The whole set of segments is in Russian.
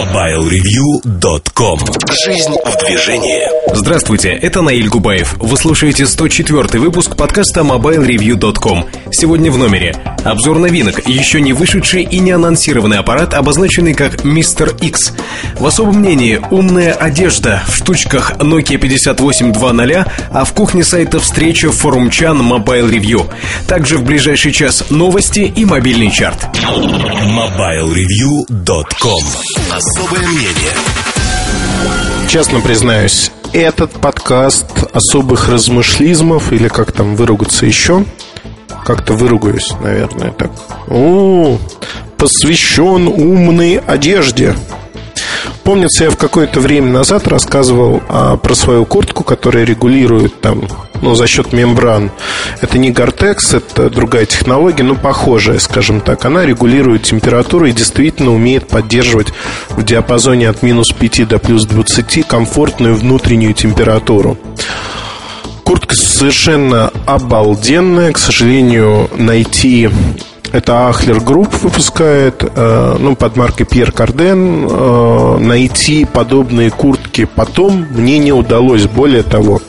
MobileReview.com Жизнь в движении Здравствуйте, это Наиль Губаев. Вы слушаете 104 выпуск подкаста MobileReview.com. Сегодня в номере. Обзор новинок, еще не вышедший и не анонсированный аппарат, обозначенный как Мистер X. В особом мнении умная одежда в штучках Nokia 5820, а в кухне сайта встреча форум Чан Mobile Review. Также в ближайший час новости и мобильный чарт. MobileReview.com Особое мнение Честно признаюсь, этот подкаст особых размышлизмов или как там выругаться еще, как-то выругаюсь, наверное, так. О, посвящен умной одежде. Помнится, я в какое-то время назад рассказывал а, про свою куртку, которая регулирует там, ну, за счет мембран. Это не Гортекс, это другая технология, но похожая, скажем так. Она регулирует температуру и действительно умеет поддерживать в диапазоне от минус 5 до плюс 20 комфортную внутреннюю температуру. Куртка совершенно обалденная. К сожалению, найти это Ahlers Group выпускает, э, ну, под маркой Пьер Карден. Э, найти подобные куртки потом мне не удалось. Более того,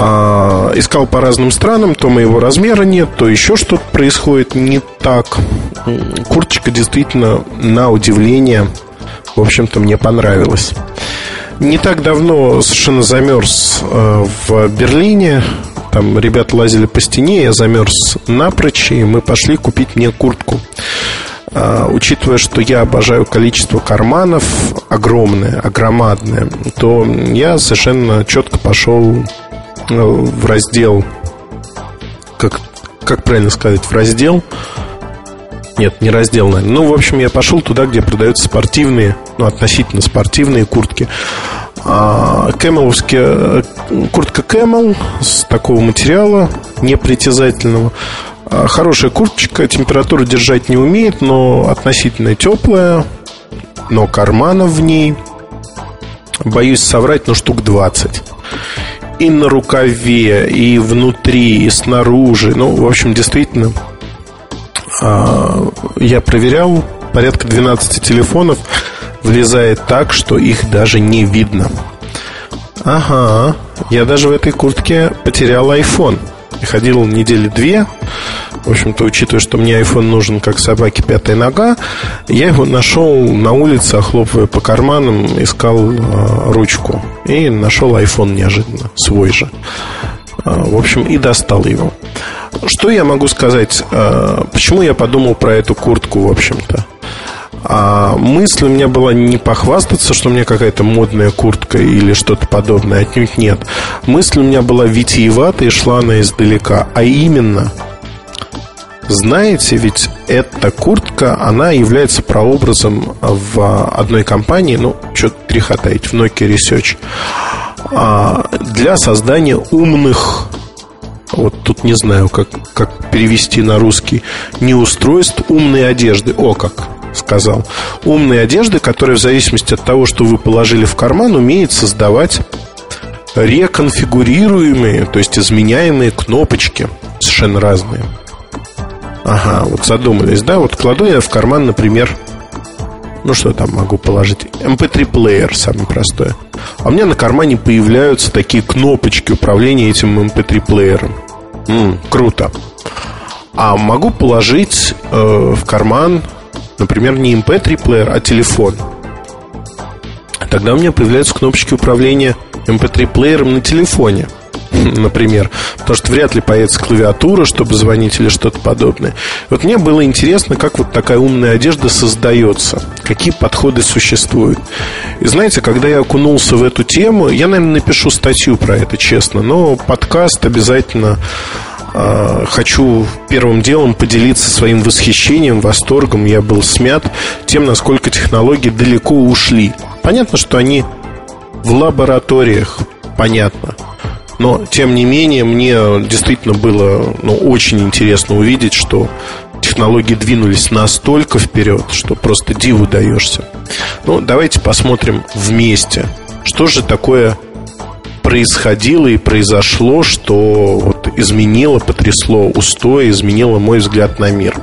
э, искал по разным странам, то моего размера нет, то еще что-то происходит не так. Курточка действительно, на удивление, в общем-то, мне понравилась. Не так давно совершенно замерз э, в Берлине там ребята лазили по стене, я замерз напрочь, и мы пошли купить мне куртку. А, учитывая, что я обожаю количество карманов огромное, огромадное, то я совершенно четко пошел в раздел, как, как правильно сказать, в раздел, нет, не раздел, наверное. Ну, в общем, я пошел туда, где продаются спортивные, ну, относительно спортивные куртки. А, кэмеловские, куртка Camel с такого материала непритязательного. А, хорошая курточка, температуру держать не умеет, но относительно теплая, но карманов в ней, боюсь соврать, но штук 20 и на рукаве, и внутри, и снаружи. Ну, в общем, действительно, а, я проверял порядка 12 телефонов влезает так, что их даже не видно. Ага, я даже в этой куртке потерял iPhone. Ходил недели две. В общем-то, учитывая, что мне iPhone нужен как собаке пятая нога, я его нашел на улице, охлопывая по карманам, искал э, ручку. И нашел iPhone неожиданно, свой же. Э, в общем, и достал его. Что я могу сказать? Э, почему я подумал про эту куртку, в общем-то? А мысль у меня была не похвастаться, что у меня какая-то модная куртка или что-то подобное, отнюдь нет. Мысль у меня была витиеватая и шла она издалека, а именно знаете, ведь эта куртка, она является прообразом в одной компании, ну, что-то трихотаете, в Nokia Research, а, для создания умных, вот тут не знаю, как, как перевести на русский, не устройств умной одежды, о как, сказал. Умные одежды, которые в зависимости от того, что вы положили в карман, умеет создавать реконфигурируемые, то есть изменяемые кнопочки, совершенно разные. Ага, вот задумались, да? Вот кладу я в карман, например, ну что там могу положить? MP3-плеер, эм самый простой. А у меня на кармане появляются такие кнопочки управления этим MP3-плеером. М-м, круто. А могу положить э, в карман Например, не MP3-плеер, а телефон. Тогда у меня появляются кнопочки управления MP3-плеером на телефоне например, потому что вряд ли появится клавиатура, чтобы звонить или что-то подобное. Вот мне было интересно, как вот такая умная одежда создается, какие подходы существуют. И знаете, когда я окунулся в эту тему, я, наверное, напишу статью про это, честно, но подкаст обязательно а, хочу первым делом поделиться своим восхищением, восторгом. Я был смят тем, насколько технологии далеко ушли. Понятно, что они в лабораториях, понятно. Но, тем не менее, мне действительно было ну, очень интересно увидеть, что технологии двинулись настолько вперед, что просто диву даешься. Ну, давайте посмотрим вместе, что же такое происходило и произошло, что вот изменило, потрясло устой, изменило мой взгляд на мир.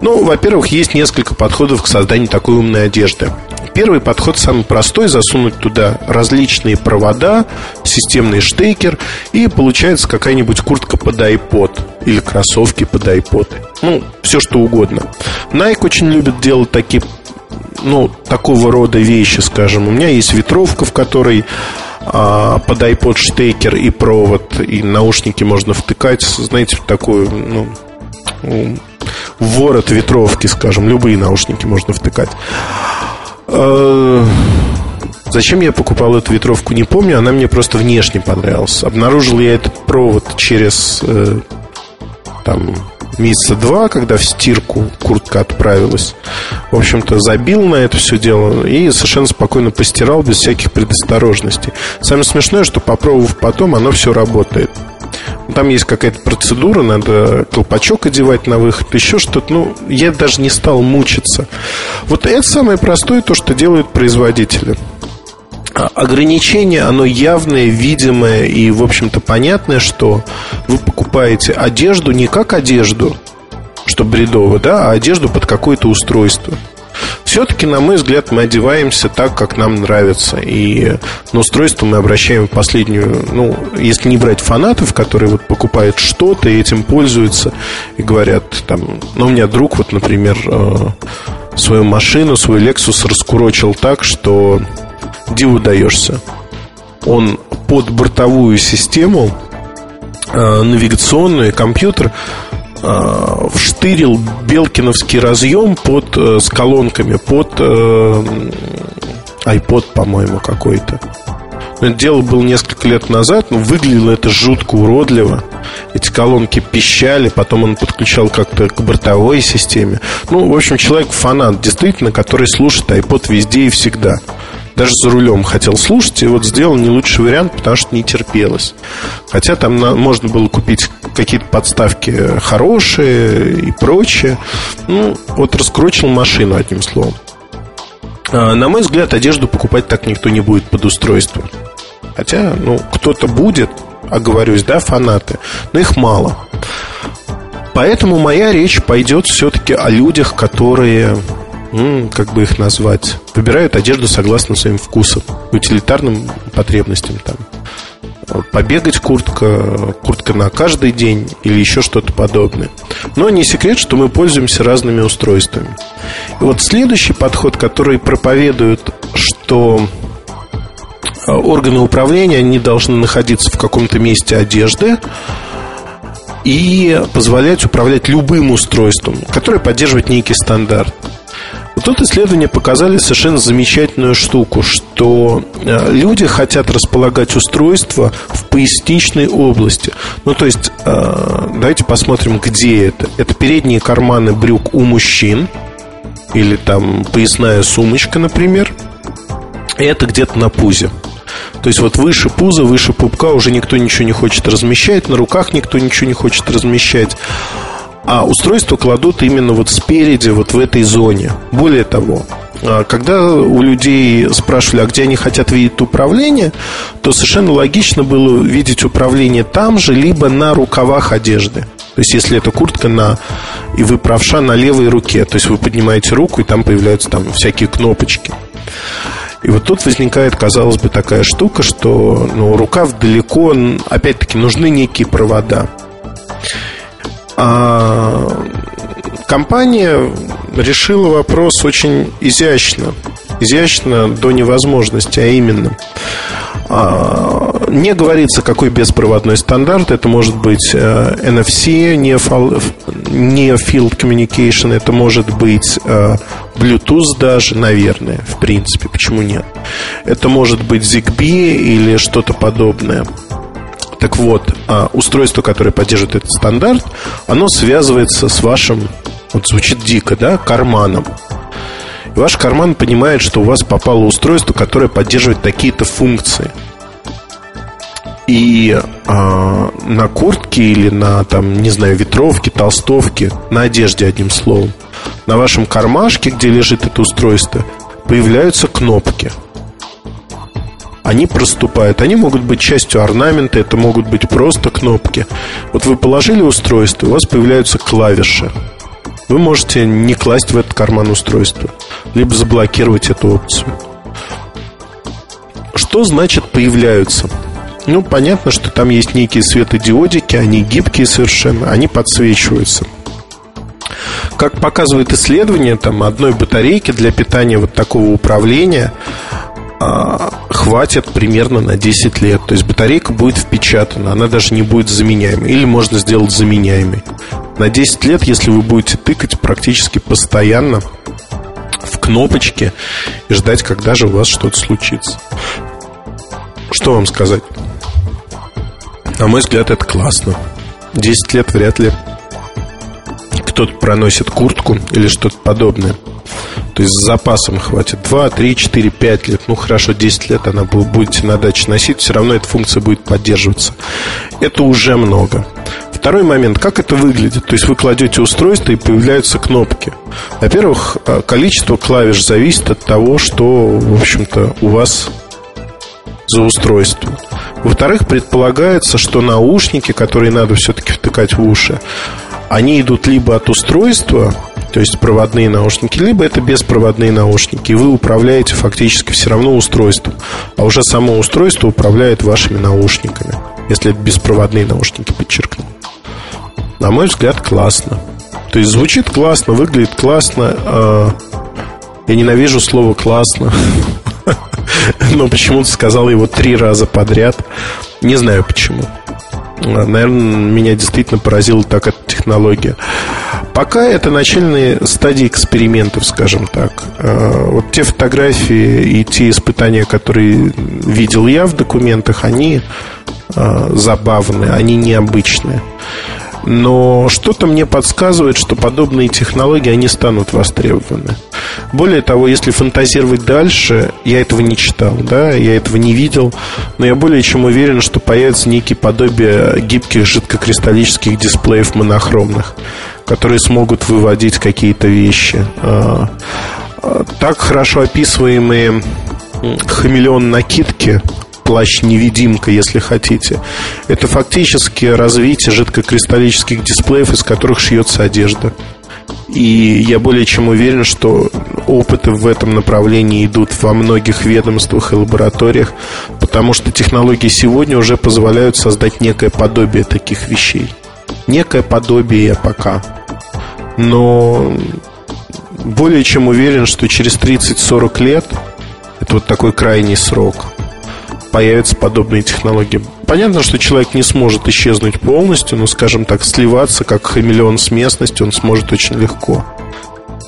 Ну, во-первых, есть несколько подходов к созданию такой умной одежды. Первый подход самый простой, засунуть туда различные провода, системный штекер, и получается какая-нибудь куртка под iPod или кроссовки под iPod. Ну, все что угодно. Nike очень любит делать такие ну, такого рода вещи, скажем. У меня есть ветровка, в которой а, под iPod штекер и провод, и наушники можно втыкать, знаете, в такую, ну, ворот ветровки, скажем, любые наушники можно втыкать. А, зачем я покупал эту ветровку, не помню. Она мне просто внешне понравилась. Обнаружил я этот провод через э, там месяца два, когда в стирку куртка отправилась. В общем-то, забил на это все дело и совершенно спокойно постирал без всяких предосторожностей. Самое смешное, что попробовав потом, оно все работает. Там есть какая-то процедура, надо колпачок одевать на выход, еще что-то. Ну, я даже не стал мучиться. Вот это самое простое, то, что делают производители. А ограничение, оно явное, видимое и, в общем-то, понятное, что вы покупаете одежду не как одежду, что бредово, да, а одежду под какое-то устройство. Все-таки, на мой взгляд, мы одеваемся так, как нам нравится. И на устройство мы обращаем последнюю, ну, если не брать фанатов, которые вот покупают что-то и этим пользуются, и говорят, там, ну, у меня друг, вот, например, э, свою машину, свой Lexus раскурочил так, что диву даешься. Он под бортовую систему э, навигационную компьютер вштырил белкиновский разъем под, э, с колонками под э, iPod, по-моему, какой-то. Это дело было несколько лет назад, но выглядело это жутко уродливо. Эти колонки пищали, потом он подключал как-то к бортовой системе. Ну, в общем, человек фанат, действительно, который слушает iPod везде и всегда даже за рулем хотел слушать, и вот сделал не лучший вариант, потому что не терпелось. Хотя там на, можно было купить какие-то подставки хорошие и прочее. Ну, вот раскручил машину, одним словом. А, на мой взгляд, одежду покупать так никто не будет под устройство. Хотя, ну, кто-то будет, оговорюсь, да, фанаты, но их мало. Поэтому моя речь пойдет все-таки о людях, которые как бы их назвать, выбирают одежду согласно своим вкусам, утилитарным потребностям там. Побегать куртка, куртка на каждый день или еще что-то подобное. Но не секрет, что мы пользуемся разными устройствами. И вот следующий подход, который проповедует, что а, органы управления не должны находиться в каком-то месте одежды, и позволять управлять любым устройством, которое поддерживает некий стандарт. Тут исследования показали совершенно замечательную штуку, что э, люди хотят располагать устройства в поясничной области. Ну, то есть, э, давайте посмотрим, где это. Это передние карманы брюк у мужчин, или там поясная сумочка, например. Это где-то на пузе. То есть вот выше пуза, выше пупка уже никто ничего не хочет размещать, на руках никто ничего не хочет размещать а устройство кладут именно вот спереди, вот в этой зоне. Более того, а, когда у людей спрашивали, а где они хотят видеть управление, то совершенно логично было видеть управление там же, либо на рукавах одежды. То есть, если это куртка на и вы правша на левой руке, то есть вы поднимаете руку, и там появляются там всякие кнопочки. И вот тут возникает, казалось бы, такая штука, что ну, рукав далеко, опять-таки, нужны некие провода. А компания решила вопрос очень изящно. Изящно до невозможности, а именно а, не говорится, какой беспроводной стандарт. Это может быть э, NFC, Near Field Communication, это может быть э, Bluetooth даже, наверное, в принципе, почему нет. Это может быть ZigBee или что-то подобное. Так вот, а, устройство, которое поддерживает этот стандарт, оно связывается с вашим, вот звучит дико, да, карманом. И ваш карман понимает, что у вас попало устройство, которое поддерживает такие-то функции. И а, на куртке или на, там, не знаю, ветровке, толстовке, на одежде, одним словом, на вашем кармашке, где лежит это устройство, появляются кнопки – они проступают. Они могут быть частью орнамента, это могут быть просто кнопки. Вот вы положили устройство, у вас появляются клавиши. вы можете не класть в этот карман устройство, либо заблокировать эту опцию. Что значит появляются? Ну, понятно, что там есть некие светодиодики, они гибкие совершенно, они подсвечиваются. Как показывает исследование, там одной батарейки для питания вот такого управления а, хватит примерно на 10 лет. То есть батарейка будет впечатана, она даже не будет заменяемой. Или можно сделать заменяемой. На 10 лет, если вы будете тыкать практически постоянно в кнопочки и ждать, когда же у вас что-то случится. Что вам сказать? На мой взгляд, это классно. 10 лет вряд ли кто-то проносит куртку или что-то подобное. То есть с запасом хватит 2, 3, 4, 5 лет. Ну хорошо, 10 лет она будете на даче носить, все равно эта функция будет поддерживаться. Это уже много. Второй момент, как это выглядит? То есть вы кладете устройство и появляются кнопки. Во-первых, э, количество клавиш зависит от того, что, в общем-то, у вас за устройство. Во-вторых, предполагается, что наушники, которые надо все-таки втыкать в уши, они идут либо от устройства, то есть проводные наушники, либо это беспроводные наушники. И вы управляете фактически все равно устройством. А уже само устройство управляет вашими наушниками. Если это беспроводные наушники, подчеркну. На мой взгляд, классно. То есть звучит классно, выглядит классно. А, я ненавижу слово классно. Но почему-то сказал его три раза подряд. Не знаю почему. Наверное, меня действительно поразила так эта технология. Пока это начальные стадии экспериментов, скажем так. А, вот те фотографии и те испытания, которые видел я в документах, они а, забавные, они необычные. Но что-то мне подсказывает, что подобные технологии, они станут востребованы. Более того, если фантазировать дальше, я этого не читал, да, я этого не видел, но я более чем уверен, что появится некие подобие гибких жидкокристаллических дисплеев монохромных, которые смогут выводить какие-то вещи. А, а, так хорошо описываемые хамелеон накидки плащ-невидимка, если хотите. Это фактически развитие жидкокристаллических дисплеев, из которых шьется одежда. И я более чем уверен, что опыты в этом направлении идут во многих ведомствах и лабораториях, потому что технологии сегодня уже позволяют создать некое подобие таких вещей. Некое подобие пока. Но более чем уверен, что через 30-40 лет, это вот такой крайний срок, появятся подобные технологии. Понятно, что человек не сможет исчезнуть полностью, но, скажем так, сливаться как хамелеон с местностью он сможет очень легко.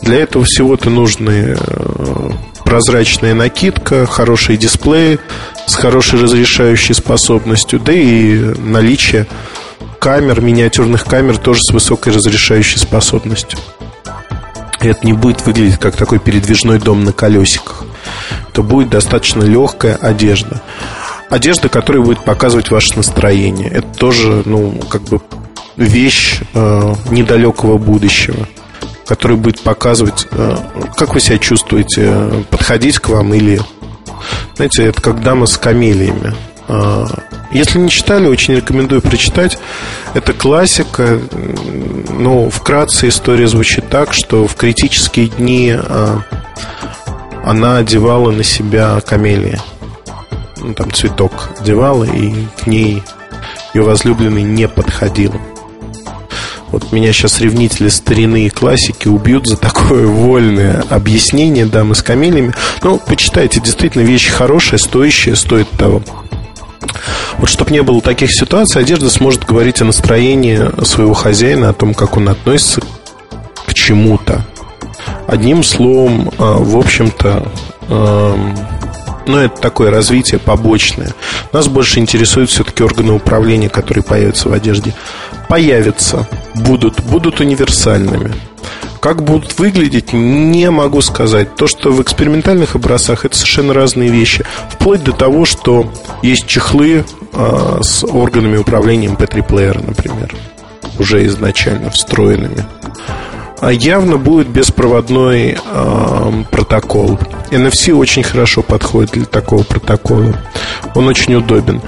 Для этого всего-то нужны э, прозрачная накидка, хорошие дисплеи с хорошей разрешающей способностью, да и наличие камер, миниатюрных камер тоже с высокой разрешающей способностью. И это не будет выглядеть как такой передвижной дом на колесиках то будет достаточно легкая одежда. Одежда, которая будет показывать ваше настроение. Это тоже, ну, как бы вещь э, недалекого будущего, которая будет показывать, э, как вы себя чувствуете, подходить к вам или... Знаете, это как дама с камелиями. Э, если не читали, очень рекомендую прочитать. Это классика. Ну, вкратце история звучит так, что в критические дни э, она одевала на себя камелия. Ну, там цветок одевала, и к ней ее возлюбленный не подходил. Вот меня сейчас ревнители старины и классики убьют за такое вольное объяснение дамы с камелями. Ну, почитайте, действительно, вещь хорошая, стоящая, стоит того. Вот чтобы не было таких ситуаций, одежда сможет говорить о настроении своего хозяина, о том, как он относится к чему-то. Одним словом, э, в общем-то, эм, ну, это такое развитие побочное. Нас больше интересуют все-таки органы управления, которые появятся в одежде. Появятся, будут, будут универсальными. Как будут выглядеть, не могу сказать. То, что в экспериментальных образцах, это совершенно разные вещи. Вплоть до того, что есть чехлы э, с органами управления MP3-плеера, например, уже изначально встроенными. А явно будет беспроводной э, протокол. NFC очень хорошо подходит для такого протокола. Он очень удобен.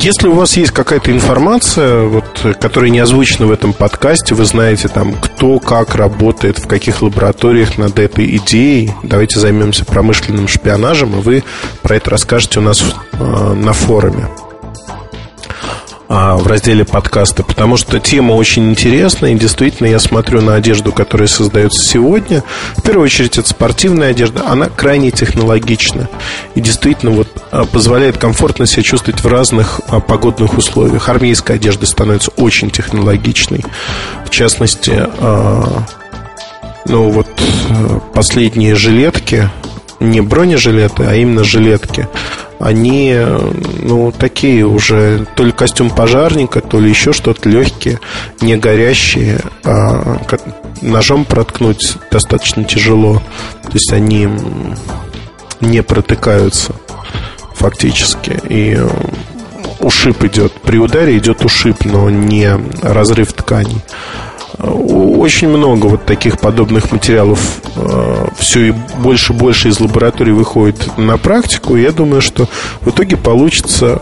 Если у вас есть какая-то информация, вот, которая не озвучена в этом подкасте, вы знаете, там, кто как работает, в каких лабораториях над этой идеей, давайте займемся промышленным шпионажем, и вы про это расскажете у нас э, на форуме. А, в разделе подкаста, потому что тема очень интересная, и действительно я смотрю на одежду, которая создается сегодня. В первую очередь это спортивная одежда, она крайне технологична и действительно вот а, позволяет комфортно себя чувствовать в разных а, погодных условиях. Армейская одежда становится очень технологичной. В частности, ну вот последние жилетки, не бронежилеты, а именно жилетки – они, ну, такие уже, то ли костюм пожарника, то ли еще что-то легкие, не горящие, а ножом проткнуть достаточно тяжело. То есть они не протыкаются фактически. И ушиб идет. При ударе идет ушиб, но не разрыв тканей. Очень много вот таких подобных материалов э, все и больше и больше из лабораторий выходит на практику. И я думаю, что в итоге получится,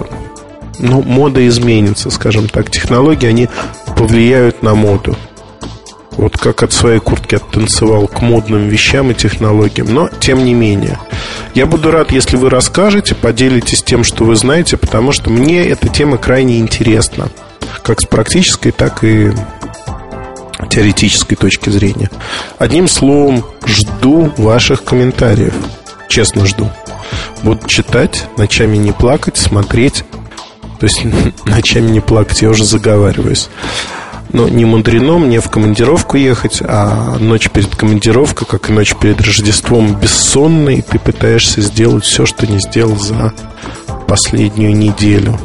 ну, мода изменится, скажем так. Технологии, они повлияют на моду. Вот как от своей куртки оттанцевал к модным вещам и технологиям. Но, тем не менее, я буду рад, если вы расскажете, поделитесь тем, что вы знаете, потому что мне эта тема крайне интересна. Как с практической, так и теоретической точки зрения. Одним словом, жду ваших комментариев. Честно жду. Буду читать, ночами не плакать, смотреть. То есть ночами не плакать, я уже заговариваюсь. Но не мудрено мне в командировку ехать, а ночь перед командировкой, как и ночь перед Рождеством, бессонной, ты пытаешься сделать все, что не сделал за последнюю неделю.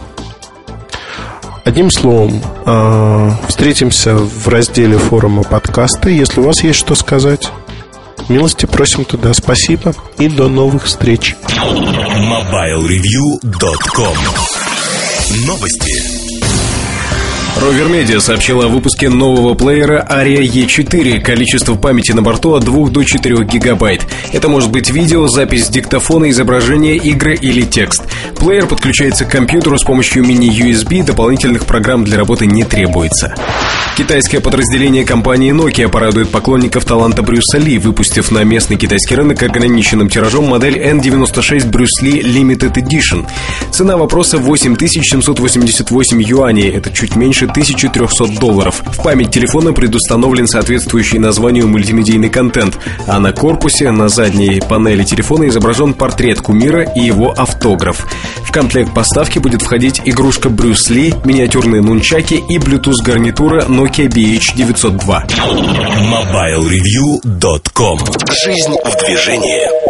Одним словом, э, встретимся в разделе форума подкаста. Если у вас есть что сказать, милости просим туда. Спасибо и до новых встреч. MobileReview.com Новости. Rover Media сообщила о выпуске нового плеера Aria E4. Количество памяти на борту от 2 до 4 гигабайт. Это может быть видео, запись диктофона, изображение, игры или текст. Плеер подключается к компьютеру с помощью мини-USB, дополнительных программ для работы не требуется. Китайское подразделение компании Nokia порадует поклонников таланта Брюса Ли, выпустив на местный китайский рынок ограниченным тиражом модель N96 Брюс Ли Limited Edition. Цена вопроса 8788 юаней, это чуть меньше 1300 долларов. В память телефона предустановлен соответствующий названию мультимедийный контент, а на корпусе на задней панели телефона изображен портрет кумира и его автограф. В комплект поставки будет входить игрушка Брюс Ли, миниатюрные нунчаки и Bluetooth гарнитура Nokia BH902. MobileReview.com Жизнь в движении